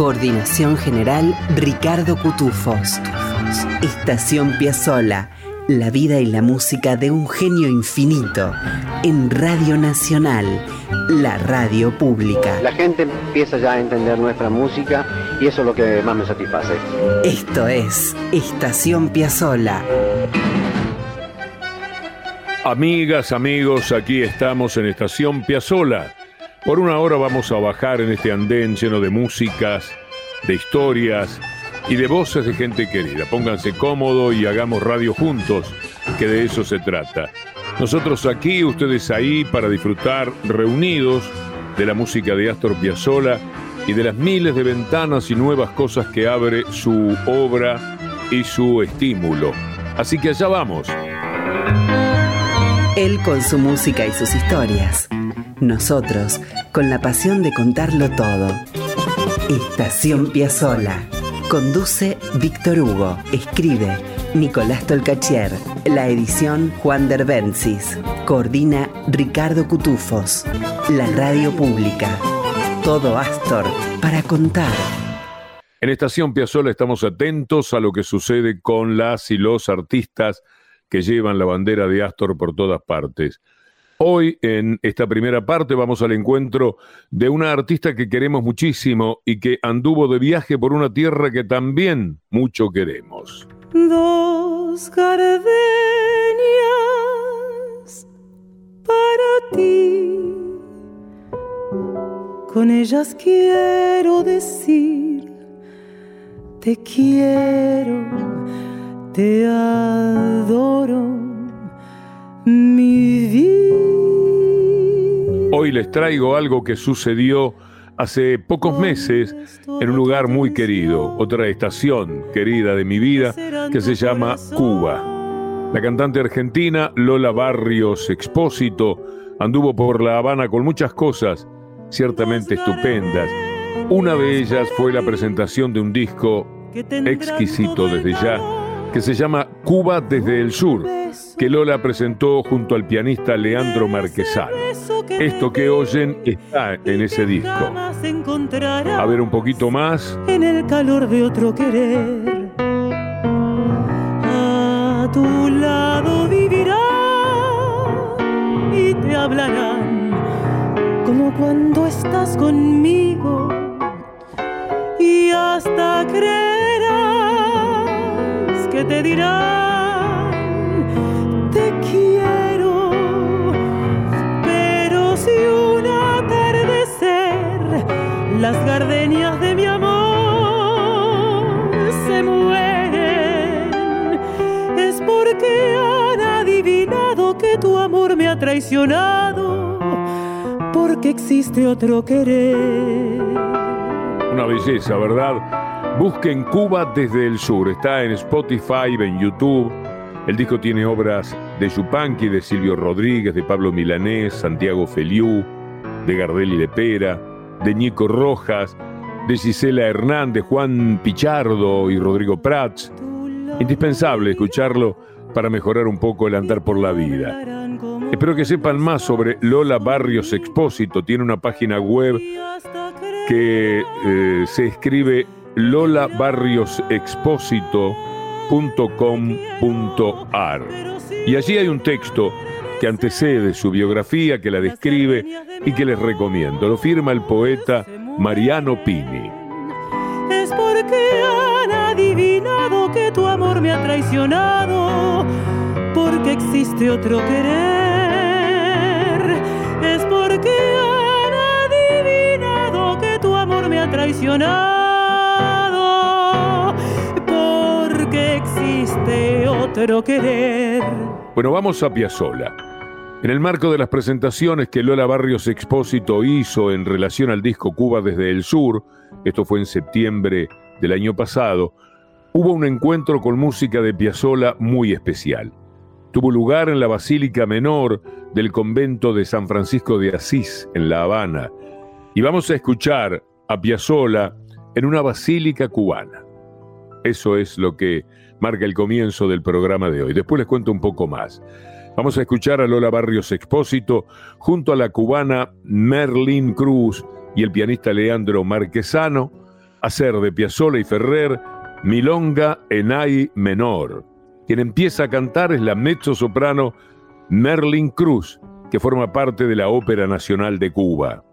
Coordinación general Ricardo Cutufos. Estación Piazzola. La vida y la música de un genio infinito. En Radio Nacional, la radio pública. La gente empieza ya a entender nuestra música y eso es lo que más me satisface. Esto es Estación Piazzola. Amigas, amigos, aquí estamos en Estación Piazzola. Por una hora vamos a bajar en este andén lleno de músicas, de historias y de voces de gente querida. Pónganse cómodo y hagamos radio juntos, que de eso se trata. Nosotros aquí, ustedes ahí, para disfrutar reunidos de la música de Astor Piazzolla y de las miles de ventanas y nuevas cosas que abre su obra y su estímulo. Así que allá vamos. Él con su música y sus historias. Nosotros con la pasión de contarlo todo. Estación Piazzola. Conduce Víctor Hugo. Escribe Nicolás Tolcachier. La edición Juan Derbencis. Coordina Ricardo Cutufos. La radio pública. Todo Astor para contar. En Estación Piazzola estamos atentos a lo que sucede con las y los artistas que llevan la bandera de Astor por todas partes. Hoy, en esta primera parte, vamos al encuentro de una artista que queremos muchísimo y que anduvo de viaje por una tierra que también mucho queremos. Dos gardenias para ti. Con ellas quiero decir, te quiero, te adoro, mi. Hoy les traigo algo que sucedió hace pocos meses en un lugar muy querido, otra estación querida de mi vida que se llama Cuba. La cantante argentina Lola Barrios Expósito anduvo por La Habana con muchas cosas ciertamente estupendas. Una de ellas fue la presentación de un disco exquisito desde ya que se llama Cuba desde el Sur, que Lola presentó junto al pianista Leandro Marquesano. Esto que oyen está en ese disco. A ver un poquito más. En el calor de otro querer. A tu lado vivirán y te hablarán como cuando estás conmigo y hasta creerás que te dirán pero si un atardecer las gardenias de mi amor se mueren es porque han adivinado que tu amor me ha traicionado porque existe otro querer Una belleza, ¿verdad? Busquen Cuba desde el sur. Está en Spotify, en YouTube. El disco tiene obras de Yupanqui, de Silvio Rodríguez, de Pablo Milanés, Santiago Feliú, de Gardel y Lepera, de Nico Rojas, de Gisela Hernández, Juan Pichardo y Rodrigo Prats. Indispensable escucharlo para mejorar un poco el andar por la vida. Espero que sepan más sobre Lola Barrios Expósito. Tiene una página web que eh, se escribe lolabarriosexpósito.com.ar y allí hay un texto que antecede su biografía, que la describe y que les recomiendo. Lo firma el poeta Mariano Pini. es porque han adivinado que tu amor me ha traicionado, porque existe otro querer. Es porque han adivinado que tu amor me ha traicionado, existe otro querer. Bueno, vamos a Piazzola. En el marco de las presentaciones que Lola Barrios Expósito hizo en relación al disco Cuba desde el Sur, esto fue en septiembre del año pasado, hubo un encuentro con música de Piazzolla muy especial. Tuvo lugar en la Basílica Menor del convento de San Francisco de Asís, en La Habana. Y vamos a escuchar a Piazzolla en una basílica cubana. Eso es lo que marca el comienzo del programa de hoy. Después les cuento un poco más. Vamos a escuchar a Lola Barrios Expósito junto a la cubana Merlin Cruz y el pianista Leandro Marquesano hacer de Piazzolla y Ferrer Milonga en Ai menor. Quien empieza a cantar es la mezzo-soprano Merlin Cruz, que forma parte de la Ópera Nacional de Cuba.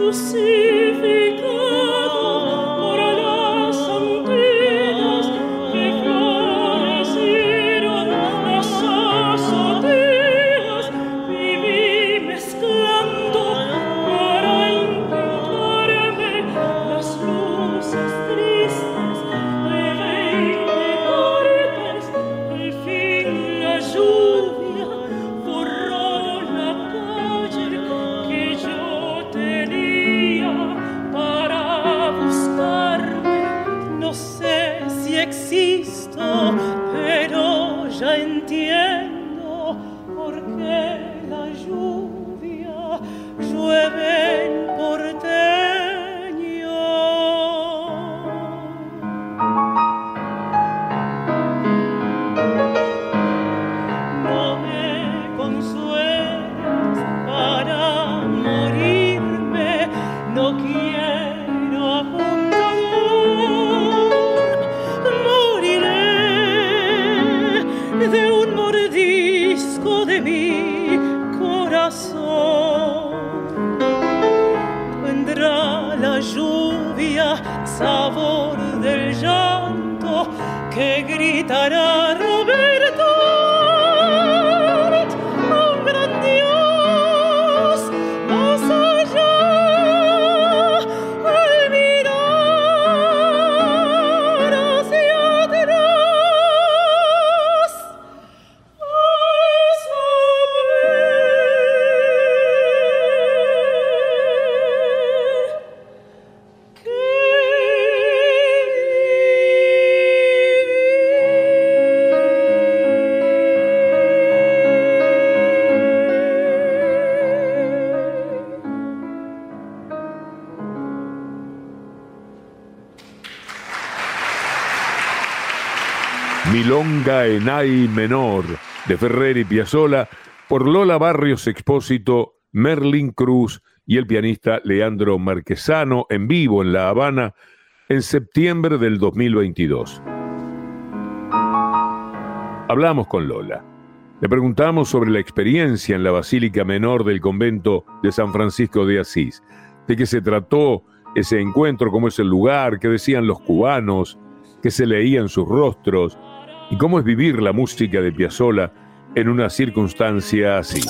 Lucia Milonga en Ai menor de Ferrer y Piazzolla por Lola Barrios Expósito, Merlin Cruz y el pianista Leandro Marquesano en vivo en La Habana en septiembre del 2022. Hablamos con Lola. Le preguntamos sobre la experiencia en la Basílica Menor del convento de San Francisco de Asís, de qué se trató ese encuentro, cómo es el lugar, qué decían los cubanos, qué se leía en sus rostros, y cómo es vivir la música de Piazzolla en una circunstancia así.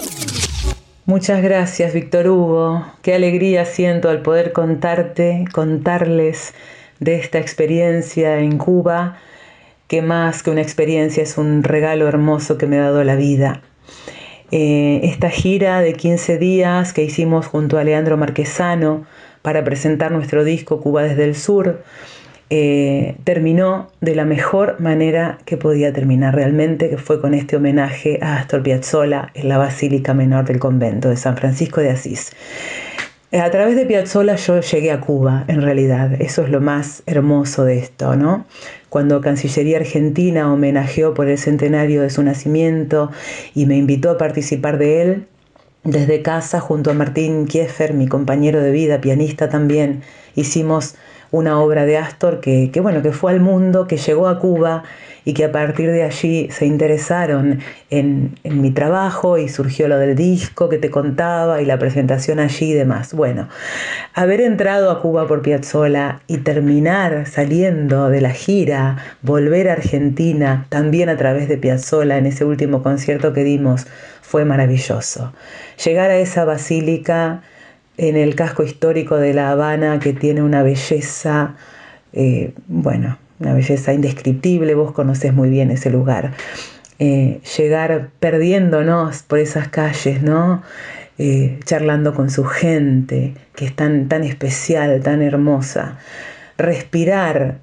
Muchas gracias, Víctor Hugo. Qué alegría siento al poder contarte, contarles de esta experiencia en Cuba, que más que una experiencia es un regalo hermoso que me ha dado la vida. Eh, esta gira de 15 días que hicimos junto a Leandro Marquesano para presentar nuestro disco Cuba desde el Sur, eh, terminó de la mejor manera que podía terminar realmente, que fue con este homenaje a Astor Piazzolla en la Basílica Menor del Convento de San Francisco de Asís. A través de Piazzolla yo llegué a Cuba, en realidad. Eso es lo más hermoso de esto, ¿no? Cuando Cancillería Argentina homenajeó por el centenario de su nacimiento y me invitó a participar de él, desde casa junto a Martín Kieffer, mi compañero de vida, pianista también, hicimos una obra de Astor que, bueno, que fue al mundo, que llegó a Cuba y que a partir de allí se interesaron en, en, mi trabajo y surgió lo del disco que te contaba y la presentación allí y demás. Bueno, haber entrado a Cuba por Piazzola y terminar saliendo de la gira, volver a Argentina también a través de Piazzola en ese último concierto que dimos fue maravilloso. Llegar a esa basílica en el casco histórico de La Habana que tiene una belleza, eh, bueno, una belleza indescriptible, vos conocés muy bien ese lugar. Eh, llegar perdiéndonos por esas calles, ¿no? Eh, charlando con su gente, que es tan, tan especial, tan hermosa. Respirar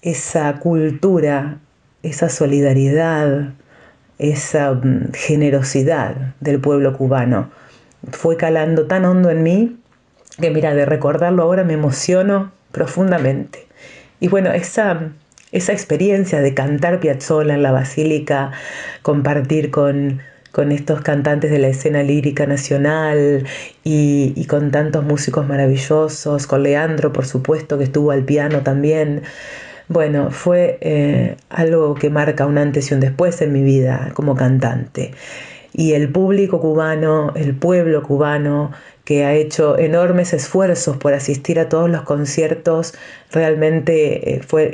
esa cultura, esa solidaridad, esa mm, generosidad del pueblo cubano fue calando tan hondo en mí que mira, de recordarlo ahora me emociono profundamente. Y bueno, esa, esa experiencia de cantar Piazzolla en la basílica, compartir con, con estos cantantes de la escena lírica nacional y, con tantos músicos maravillosos, con Leandro por supuesto que estuvo al piano también. Bueno, fue eh, algo que marca un antes y un después en mi vida como cantante y el público cubano, el pueblo cubano, que ha hecho enormes esfuerzos por asistir a todos los conciertos, realmente eh, fue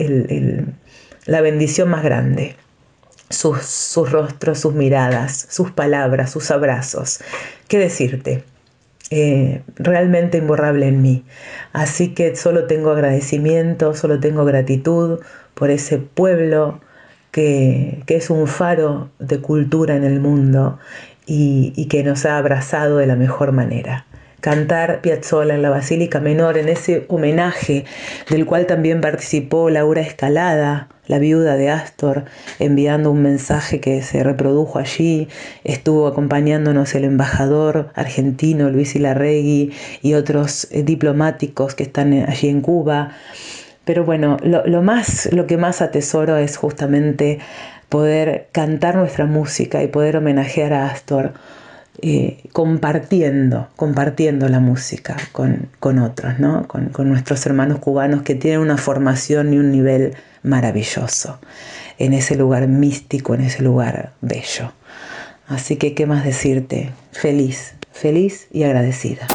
la bendición más grande. Sus, sus, rostros, sus miradas, sus palabras, sus abrazos. ¿Qué decirte? Eh, realmente imborrable en mí. Así que solo tengo agradecimiento, solo tengo gratitud por ese pueblo, que, es un faro de cultura en el mundo y, que nos ha abrazado de la mejor manera cantar Piazzolla en la Basílica Menor, en ese homenaje del cual también participó Laura Escalada, la viuda de Astor, enviando un mensaje que se reprodujo allí. Estuvo acompañándonos el embajador argentino Luis Ilarregui y otros eh, diplomáticos que están allí en Cuba. Pero bueno, lo, más, lo que más atesoro es justamente poder cantar nuestra música y poder homenajear a Astor eh, compartiendo, compartiendo la música con, otros, ¿no? Con, con, nuestros hermanos cubanos que tienen una formación y un nivel maravilloso en ese lugar místico, en ese lugar bello. Así que, ¿qué más decirte? Feliz, feliz y agradecida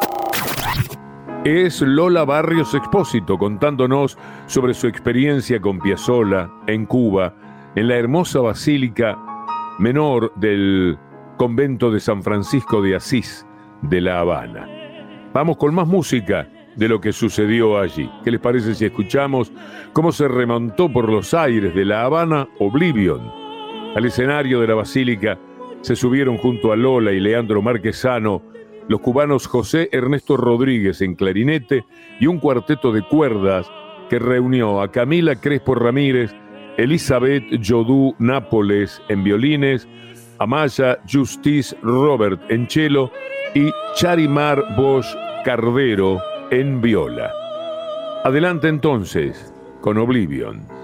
es Lola Barrios Expósito contándonos sobre su experiencia con Piazzolla en Cuba, en la hermosa basílica menor del convento de San Francisco de Asís de La Habana. Vamos con más música de lo que sucedió allí. ¿Qué les parece si escuchamos cómo se remontó por los aires de La Habana Oblivion? Al escenario de la basílica se subieron junto a Lola y Leandro Marquesano los cubanos José Ernesto Rodríguez en clarinete y un cuarteto de cuerdas que reunió a Camila Crespo Ramírez, Elizabeth Jodú Nápoles en violines, Amaya Justice Robert en cello y Charimar Bosch Cardero en viola. Adelante entonces con Oblivion.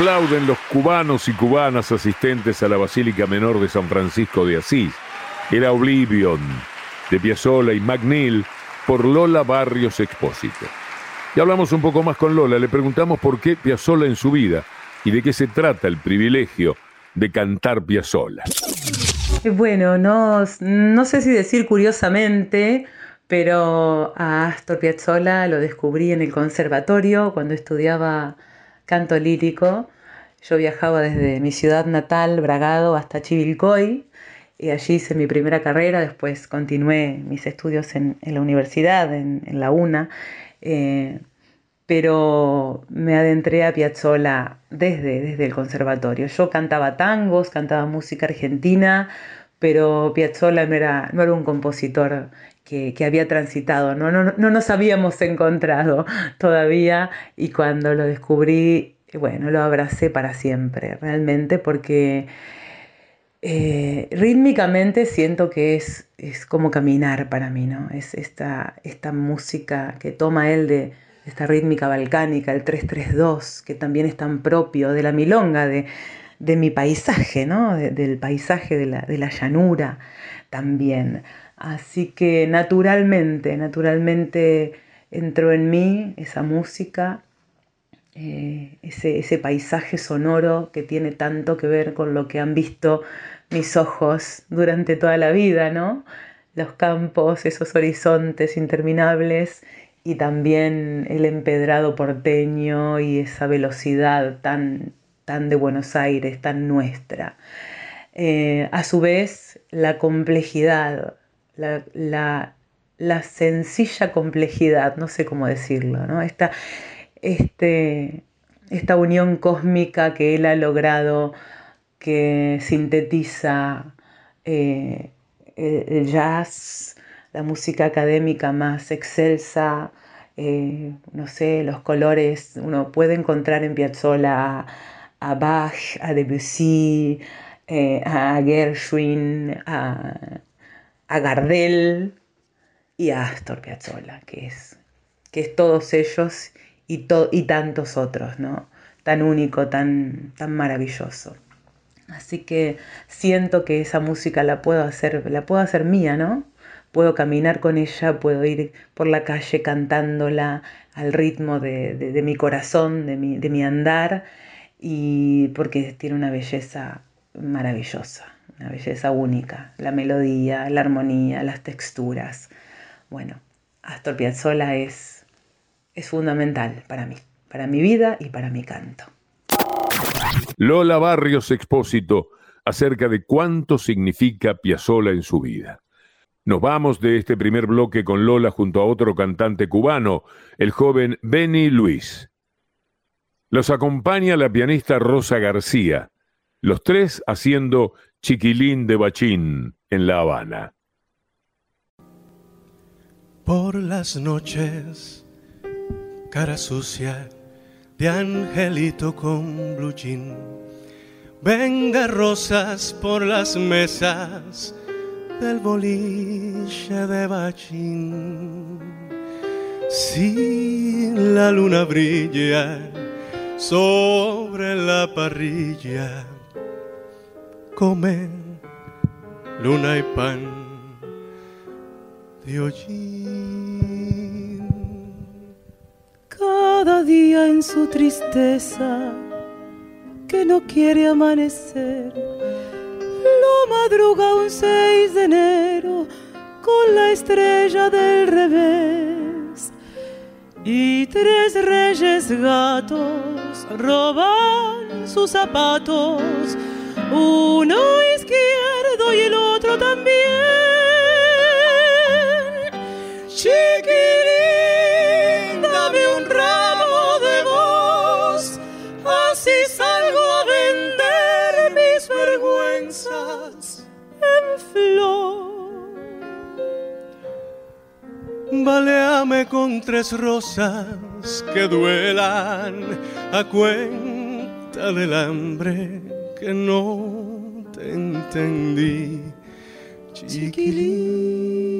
Aplauden los cubanos y cubanas asistentes a la Basílica Menor de San Francisco de Asís. Era Oblivion, de Piazzolla y McNeil, por Lola Barrios Expósito. Y hablamos un poco más con Lola, le preguntamos por qué Piazzolla en su vida y de qué se trata el privilegio de cantar Piazzolla. Bueno, no, no sé si decir curiosamente, pero a Astor Piazzolla lo descubrí en el conservatorio cuando estudiaba canto lírico. Yo viajaba desde mi ciudad natal, Bragado, hasta Chivilcoy, y allí hice mi primera carrera, después continué mis estudios en, la universidad, en, la UNA, eh, pero me adentré a Piazzolla desde, el conservatorio. Yo cantaba tangos, cantaba música argentina, pero Piazzolla no era un compositor que, había transitado, ¿no? No, no, nos habíamos encontrado todavía y cuando lo descubrí, bueno, lo abracé para siempre, realmente, porque eh, rítmicamente siento que es, es como caminar para mí, ¿no? Es esta, esta música que toma él de esta rítmica balcánica, el 332, que también es tan propio de la milonga, de, mi paisaje, ¿no? del paisaje de la, de la llanura también. Así que naturalmente, naturalmente entró en mí esa música, eh, ese, ese, paisaje sonoro que tiene tanto que ver con lo que han visto mis ojos durante toda la vida, ¿no? Los campos, esos horizontes interminables y también el empedrado porteño y esa velocidad tan, tan de Buenos Aires, tan nuestra. Eh, a su vez, la complejidad, la, sencilla complejidad, no sé cómo decirlo, ¿no? Esta, este, esta unión cósmica que él ha logrado, que sintetiza eh, el jazz, la música académica más excelsa, eh, no sé, los colores, uno puede encontrar en Piazzolla a, Bach, a Debussy, eh, a Gershwin, a, Gardel y a Astor Piazzolla, que es, que es todos ellos y, y tantos otros, ¿no? Tan único, tan, tan maravilloso. Así que siento que esa música la puedo hacer, la puedo hacer mía, ¿no? puedo caminar con ella, puedo ir por la calle cantándola al ritmo de, mi corazón, de mi, de mi, andar, y porque tiene una belleza maravillosa, una belleza única, la melodía, la armonía, las texturas. Bueno, Astor Piazzolla es, es fundamental para mí, para mi vida y para mi canto. Lola Barrios Expósito acerca de cuánto significa Piazzolla en su vida. Nos vamos de este primer bloque con Lola junto a otro cantante cubano, el joven Benny Luis. Los acompaña la pianista Rosa García, los tres haciendo Chiquilín de Bachín en La Habana. Por las noches, cara sucia de angelito con blue Venga rosas por las mesas del boliche de Bachín. Si la luna brilla sobre la parrilla, come luna y pan de hollín. Cada día en su tristeza que no quiere amanecer lo madruga un 6 de enero con la estrella del revés. Y tres reyes gatos roban sus zapatos, uno izquierdo y el otro también. Baleame con tres rosas que duelan a cuenta del hambre que no te entendí, chiquilín.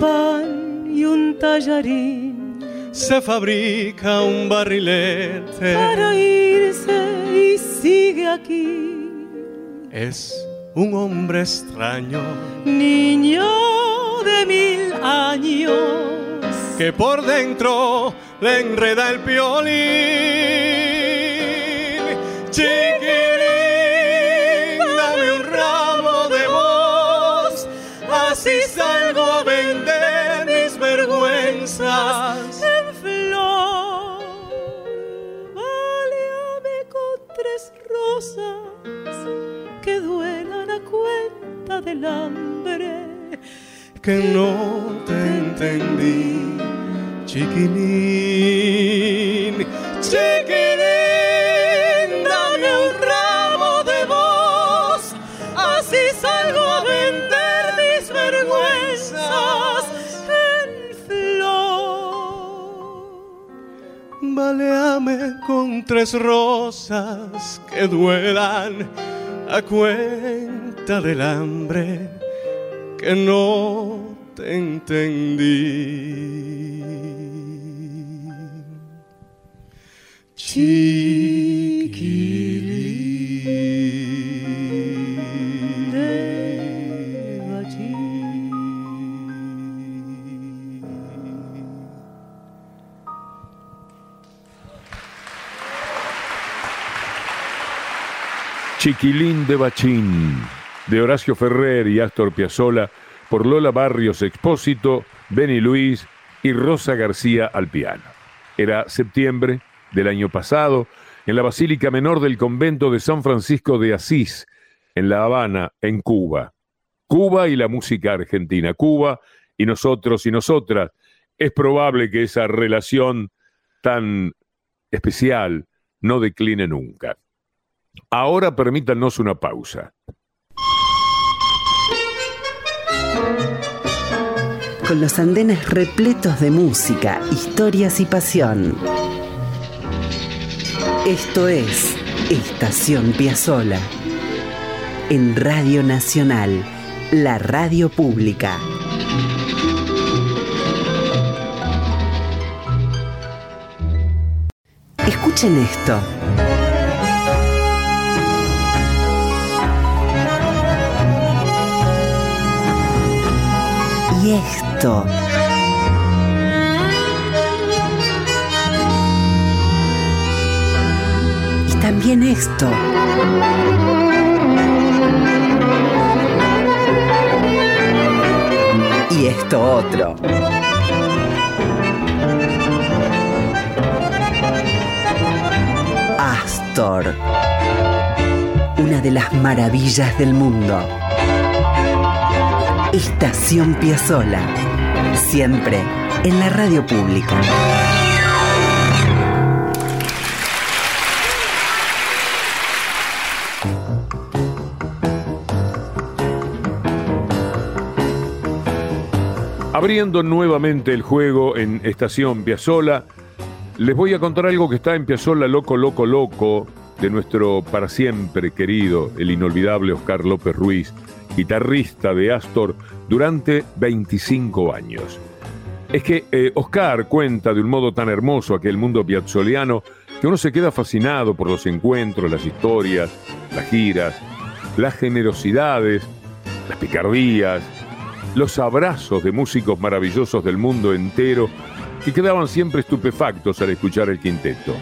pan y un tallarín, se fabrica un barrilete para irse y sigue aquí. Es un hombre extraño, niño de mil años, que por dentro le enreda el piolín. Del hambre. Que no te entendí, chiquilín, chiquilín, dame un ramo de voz, así salgo a vender mis vergüenzas en flor. Baleame con tres rosas que duelan a cuenta del hambre que no te entendí. Chiquilín de allí. Chiquilín de Bachín, de Horacio Ferrer y Astor Piazzolla, por Lola Barrios Expósito, Benny Luis y Rosa García al piano. Era septiembre del año pasado, en la Basílica Menor del Convento de San Francisco de Asís, en La Habana, en Cuba. Cuba y la música argentina. Cuba y nosotros y nosotras. Es probable que esa relación tan especial no decline nunca. Ahora permítanos una pausa. Con los andenes repletos de música, historias y pasión. Esto es Estación Piazzola. En Radio Nacional, la radio pública. Escuchen esto. Esto. Y también esto. Y esto otro. Astor. Una de las maravillas del mundo. Estación Piazzola. Siempre en la radio pública. Abriendo nuevamente el juego en Estación Piazzola, les voy a contar algo que está en Piazzola Loco, Loco, Loco, de nuestro para siempre querido, el inolvidable Oscar López Ruiz, guitarrista de Astor durante 25 años. Es que eh, Oscar cuenta de un modo tan hermoso aquel mundo piazzoliano que uno se queda fascinado por los encuentros, las historias, las giras, las generosidades, las picardías, los abrazos de músicos maravillosos del mundo entero que quedaban siempre estupefactos al escuchar el quinteto.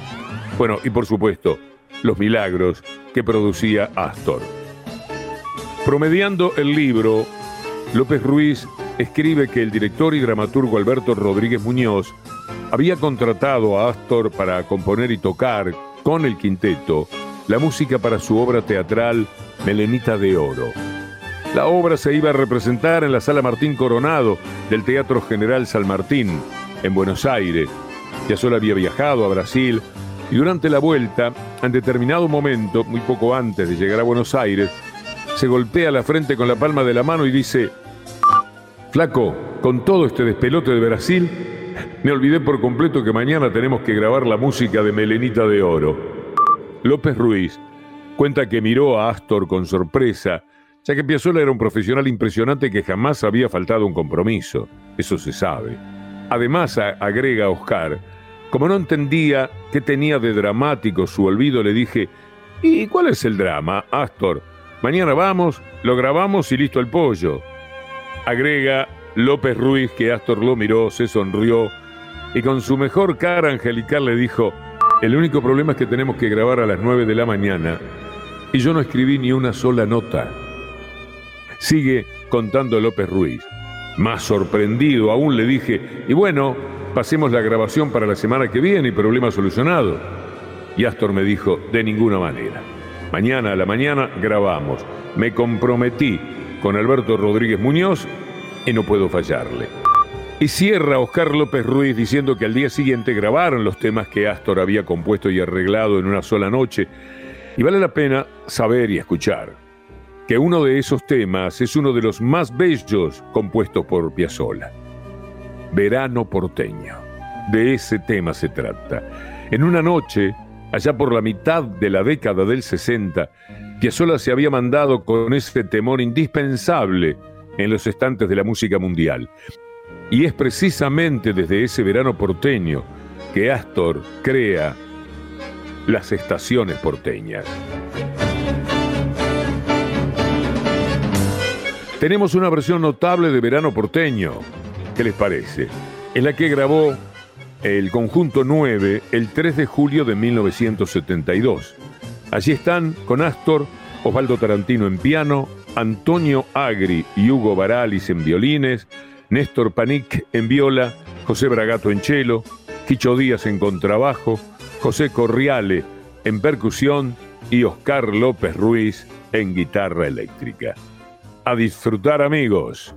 Bueno, y por supuesto, los milagros que producía Astor. Promediando el libro, López Ruiz escribe que el director y dramaturgo Alberto Rodríguez Muñoz había contratado a Astor para componer y tocar con el quinteto la música para su obra teatral Melenita de Oro. La obra se iba a representar en la Sala Martín Coronado del Teatro General San Martín, en Buenos Aires. Piazzolla había viajado a Brasil y durante la vuelta, en determinado momento, muy poco antes de llegar a Buenos Aires, se golpea la frente con la palma de la mano y dice, Flaco, con todo este despelote de Brasil, me olvidé por completo que mañana tenemos que grabar la música de Melenita de Oro. López Ruiz cuenta que miró a Astor con sorpresa, ya que Piazzolla era un profesional impresionante que jamás había faltado un compromiso. Eso se sabe. Además, agrega Oscar, como no entendía qué tenía de dramático su olvido, le dije, ¿y cuál es el drama, Astor? Mañana vamos, lo grabamos y listo el pollo. Agrega López Ruiz que Astor lo miró, se sonrió y con su mejor cara angelical le dijo, el único problema es que tenemos que grabar a las 9 de la mañana y yo no escribí ni una sola nota. Sigue contando López Ruiz. Más sorprendido aún le dije, y bueno, pasemos la grabación para la semana que viene y problema solucionado. Y Astor me dijo, de ninguna manera. Mañana a la mañana grabamos. Me comprometí con Alberto Rodríguez Muñoz y no puedo fallarle. Y cierra Oscar López Ruiz diciendo que al día siguiente grabaron los temas que Astor había compuesto y arreglado en una sola noche. Y vale la pena saber y escuchar que uno de esos temas es uno de los más bellos compuestos por Piazzolla. Verano porteño. De ese tema se trata. En una noche, allá por la mitad de la década del 60, Piazzolla se había mandado con ese temor indispensable en los estantes de la música mundial. Y es precisamente desde ese verano porteño que Astor crea las estaciones porteñas. Tenemos una versión notable de Verano porteño. ¿Qué les parece? En la que grabó el conjunto 9 el 3 de julio de 1972. Allí están con Astor, Osvaldo Tarantino en piano, Antonio Agri y Hugo Baralis en violines, Néstor Panic en viola, José Bragato en cello, Quicho Díaz en contrabajo, José Corriale en percusión y Oscar López Ruiz en guitarra eléctrica. A disfrutar amigos.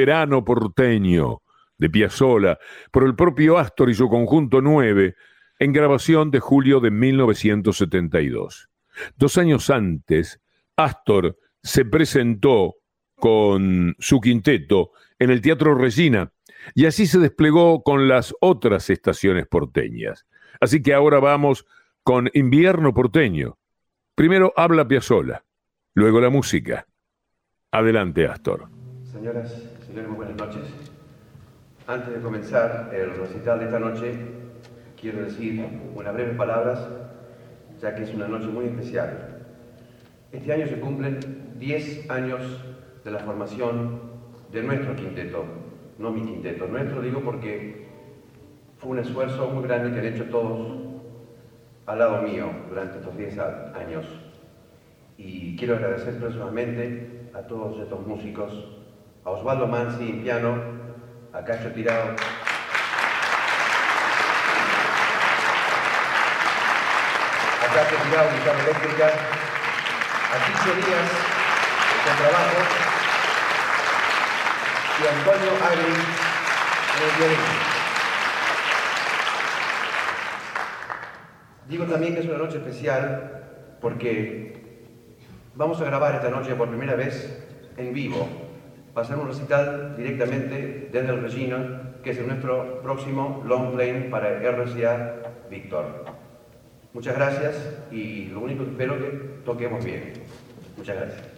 Verano porteño de Piazzolla por el propio Astor y su conjunto 9 en grabación de julio de 1972. Dos años antes, Astor se presentó con su quinteto en el Teatro Regina y así se desplegó con las otras estaciones porteñas. Así que ahora vamos con Invierno porteño. Primero habla Piazzolla, luego la música. Adelante, Astor. Señores, muy buenas noches. Antes de comenzar el recital de esta noche, quiero decir unas breves palabras, ya que es una noche muy especial. Este año se cumplen 10 años de la formación de nuestro quinteto, no mi quinteto, nuestro digo porque fue un esfuerzo muy grande que han hecho todos al lado mío durante estos 10 años. Y quiero agradecer personalmente a todos estos músicos, Osvaldo Mansi piano, a Cacho Tirado, a Cacho Tirado guitarra eléctrica, a Ticho Díaz con trabajo y Antonio Agri en el. Digo también que es una noche especial porque vamos a grabar esta noche por primera vez en vivo. Ser un recital directamente desde el Regina, que es nuestro próximo long play para RCA Víctor. Muchas gracias y lo único que espero que toquemos bien. Muchas gracias.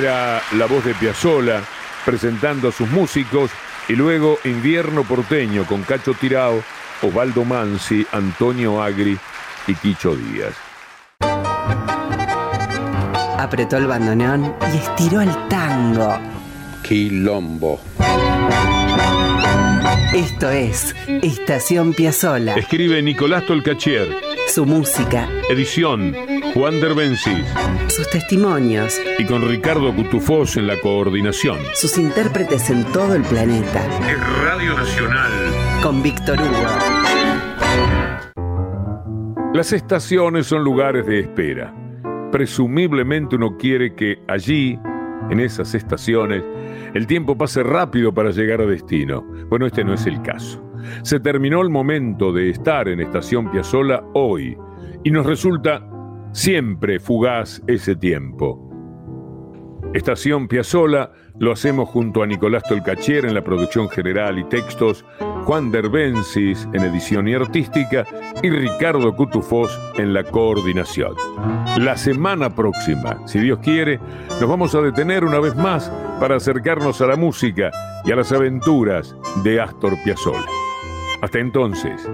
Era la voz de Piazzola presentando a sus músicos y luego Invierno Porteño con Cacho Tirao, Osvaldo Mansi, Antonio Agri y Quicho Díaz. Apretó el bandoneón y estiró el tango. Quilombo. Esto es Estación Piazzola. Escribe Nicolás Tolcachier. Su música. Edición Juan Derbencis. Sus testimonios. Y con Ricardo Cutufós en la coordinación. Sus intérpretes en todo el planeta. Es Radio Nacional. Con Víctor Hugo. Las estaciones son lugares de espera. Presumiblemente uno quiere que allí, en esas estaciones, el tiempo pase rápido para llegar a destino. Bueno, este no es el caso. Se terminó el momento de estar en Estación Piazzola hoy y nos resulta siempre fugaz ese tiempo. Estación Piazzola lo hacemos junto a Nicolás Tolcachier en la producción general y textos, Juan Derbensis en edición y artística y Ricardo Cutufós en la coordinación. La semana próxima, si Dios quiere, nos vamos a detener una vez más para acercarnos a la música y a las aventuras de Astor Piazzolla. Hasta entonces,